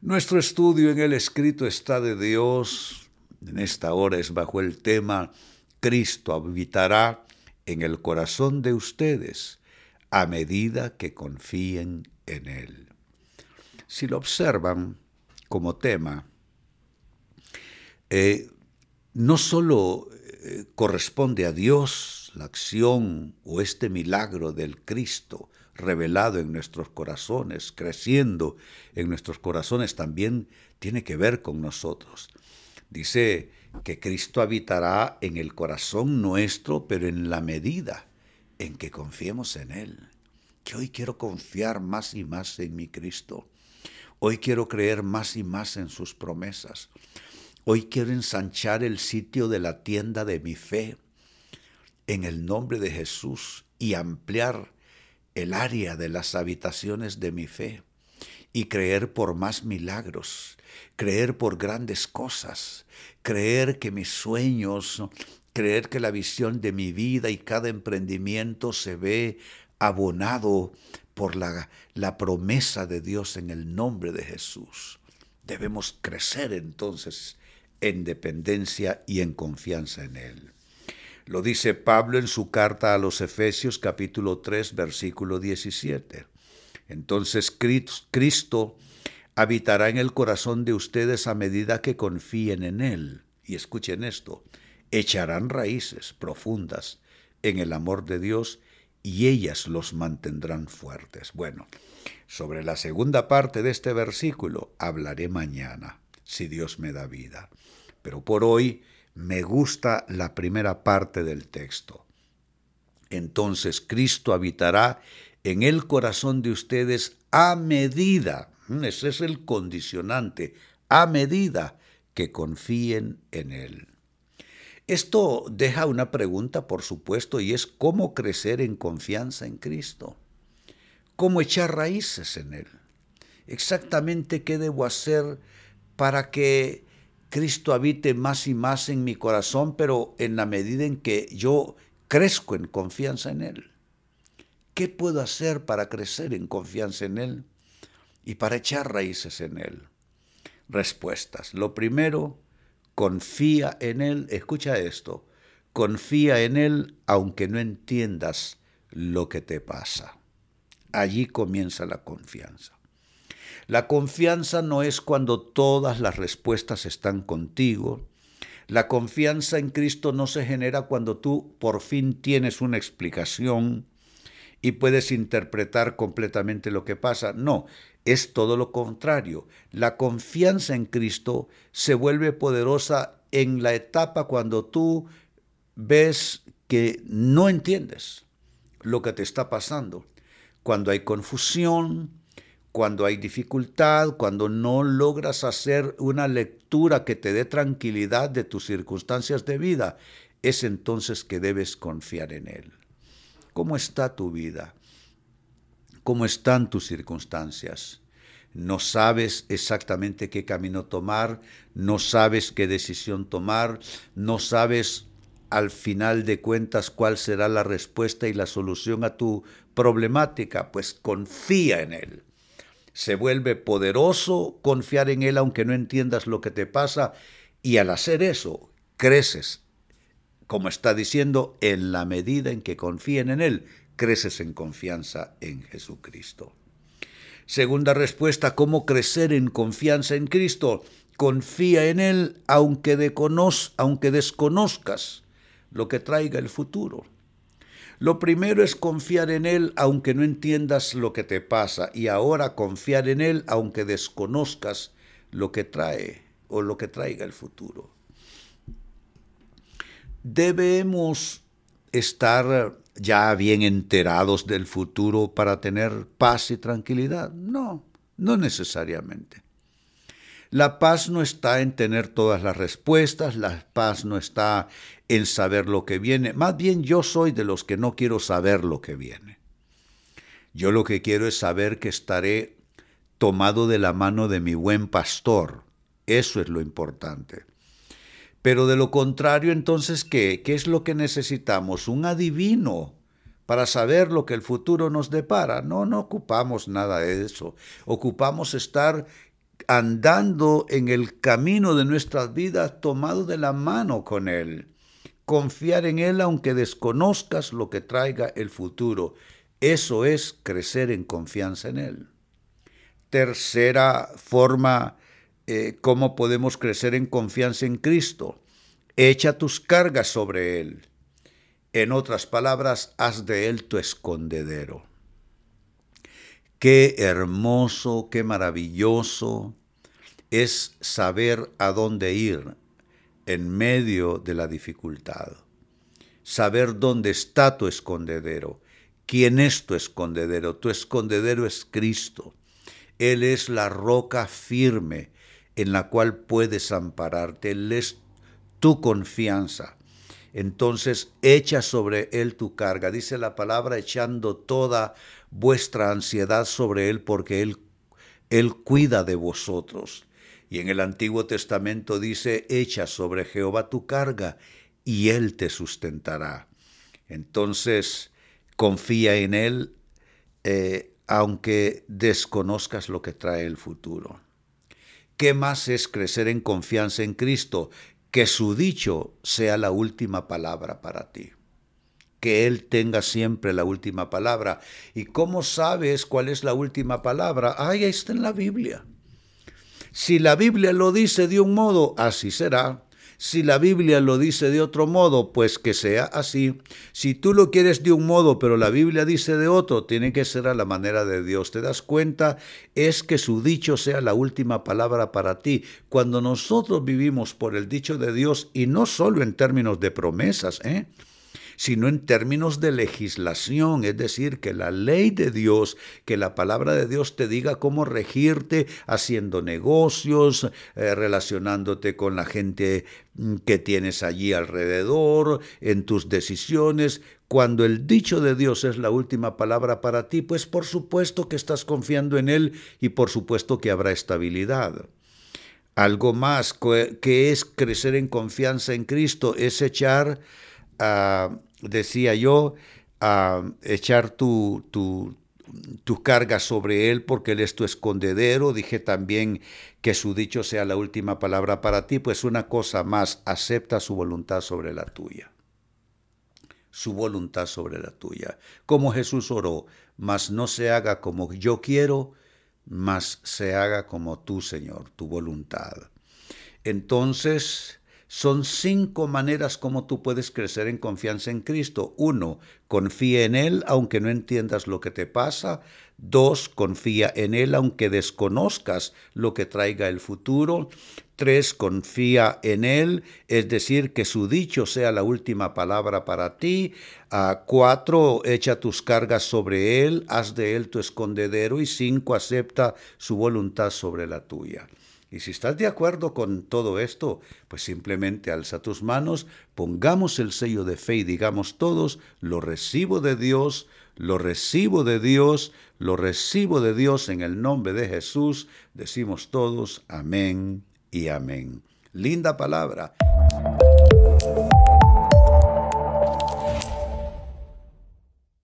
Nuestro estudio en el escrito está de Dios en esta hora es bajo el tema Cristo habitará en el corazón de ustedes a medida que confíen en Él. Si lo observan como tema, eh, no solo eh, corresponde a Dios la acción o este milagro del Cristo revelado en nuestros corazones, creciendo en nuestros corazones, también tiene que ver con nosotros. Dice que Cristo habitará en el corazón nuestro, pero en la medida en que confiemos en Él. Que hoy quiero confiar más y más en mi Cristo. Hoy quiero creer más y más en sus promesas. Hoy quiero ensanchar el sitio de la tienda de mi fe en el nombre de Jesús y ampliar el área de las habitaciones de mi fe y creer por más milagros, creer por grandes cosas, creer que mis sueños, creer que la visión de mi vida y cada emprendimiento se ve abonado por la, la promesa de Dios en el nombre de Jesús. Debemos crecer entonces en dependencia y en confianza en Él. Lo dice Pablo en su carta a los Efesios capítulo 3 versículo 17. Entonces Cristo habitará en el corazón de ustedes a medida que confíen en Él. Y escuchen esto, echarán raíces profundas en el amor de Dios y ellas los mantendrán fuertes. Bueno, sobre la segunda parte de este versículo hablaré mañana, si Dios me da vida. Pero por hoy me gusta la primera parte del texto. Entonces Cristo habitará en el corazón de ustedes a medida, ese es el condicionante, a medida que confíen en Él. Esto deja una pregunta, por supuesto, y es cómo crecer en confianza en Cristo, cómo echar raíces en Él, exactamente qué debo hacer para que Cristo habite más y más en mi corazón, pero en la medida en que yo crezco en confianza en Él. ¿Qué puedo hacer para crecer en confianza en Él y para echar raíces en Él? Respuestas. Lo primero, confía en Él. Escucha esto. Confía en Él aunque no entiendas lo que te pasa. Allí comienza la confianza. La confianza no es cuando todas las respuestas están contigo. La confianza en Cristo no se genera cuando tú por fin tienes una explicación y puedes interpretar completamente lo que pasa. No, es todo lo contrario. La confianza en Cristo se vuelve poderosa en la etapa cuando tú ves que no entiendes lo que te está pasando. Cuando hay confusión, cuando hay dificultad, cuando no logras hacer una lectura que te dé tranquilidad de tus circunstancias de vida, es entonces que debes confiar en Él. ¿Cómo está tu vida? ¿Cómo están tus circunstancias? No sabes exactamente qué camino tomar, no sabes qué decisión tomar, no sabes al final de cuentas cuál será la respuesta y la solución a tu problemática, pues confía en Él se vuelve poderoso confiar en Él aunque no entiendas lo que te pasa y al hacer eso creces, como está diciendo, en la medida en que confíen en Él, creces en confianza en Jesucristo. Segunda respuesta, ¿cómo crecer en confianza en Cristo? Confía en Él aunque, aunque desconozcas lo que traiga el futuro. Lo primero es confiar en Él aunque no entiendas lo que te pasa y ahora confiar en Él aunque desconozcas lo que trae o lo que traiga el futuro. Debemos estar ya bien enterados del futuro para tener paz y tranquilidad. No, no necesariamente. La paz no está en tener todas las respuestas, la paz no está en saber lo que viene. Más bien yo soy de los que no quiero saber lo que viene. Yo lo que quiero es saber que estaré tomado de la mano de mi buen pastor. Eso es lo importante. Pero de lo contrario, entonces, ¿qué? ¿Qué es lo que necesitamos? Un adivino para saber lo que el futuro nos depara. No, no ocupamos nada de eso. Ocupamos estar andando en el camino de nuestras vidas tomado de la mano con Él. Confiar en Él aunque desconozcas lo que traiga el futuro. Eso es crecer en confianza en Él. Tercera forma, eh, ¿cómo podemos crecer en confianza en Cristo? Echa tus cargas sobre Él. En otras palabras, haz de Él tu escondedero. Qué hermoso, qué maravilloso es saber a dónde ir en medio de la dificultad. Saber dónde está tu escondedero. ¿Quién es tu escondedero? Tu escondedero es Cristo. Él es la roca firme en la cual puedes ampararte. Él es tu confianza. Entonces echa sobre Él tu carga. Dice la palabra echando toda vuestra ansiedad sobre Él porque Él, Él cuida de vosotros. Y en el Antiguo Testamento dice, echa sobre Jehová tu carga y Él te sustentará. Entonces, confía en Él, eh, aunque desconozcas lo que trae el futuro. ¿Qué más es crecer en confianza en Cristo? Que su dicho sea la última palabra para ti. Que Él tenga siempre la última palabra. ¿Y cómo sabes cuál es la última palabra? ahí está en la Biblia. Si la Biblia lo dice de un modo, así será. Si la Biblia lo dice de otro modo, pues que sea así. Si tú lo quieres de un modo, pero la Biblia dice de otro, tiene que ser a la manera de Dios. ¿Te das cuenta? Es que su dicho sea la última palabra para ti. Cuando nosotros vivimos por el dicho de Dios, y no solo en términos de promesas, ¿eh? Sino en términos de legislación, es decir, que la ley de Dios, que la palabra de Dios te diga cómo regirte haciendo negocios, eh, relacionándote con la gente mm, que tienes allí alrededor, en tus decisiones. Cuando el dicho de Dios es la última palabra para ti, pues por supuesto que estás confiando en Él y por supuesto que habrá estabilidad. Algo más que es crecer en confianza en Cristo, es echar a decía yo, a echar tu, tu, tu, carga sobre Él porque Él es tu escondedero. Dije también que su dicho sea la última palabra para ti, pues una cosa más, acepta su voluntad sobre la tuya. Su voluntad sobre la tuya. Como Jesús oró, mas no se haga como yo quiero, mas se haga como tú, Señor, tu voluntad. Entonces, son cinco maneras como tú puedes crecer en confianza en Cristo. Uno, confía en Él aunque no entiendas lo que te pasa. Dos, confía en Él aunque desconozcas lo que traiga el futuro. Tres, confía en Él, es decir, que su dicho sea la última palabra para ti. Ah, cuatro, echa tus cargas sobre Él, haz de Él tu escondedero. Y cinco, acepta su voluntad sobre la tuya. Y si estás de acuerdo con todo esto, pues simplemente alza tus manos, pongamos el sello de fe y digamos todos, lo recibo de Dios, lo recibo de Dios, lo recibo de Dios en el nombre de Jesús. Decimos todos, amén y amén. Linda palabra.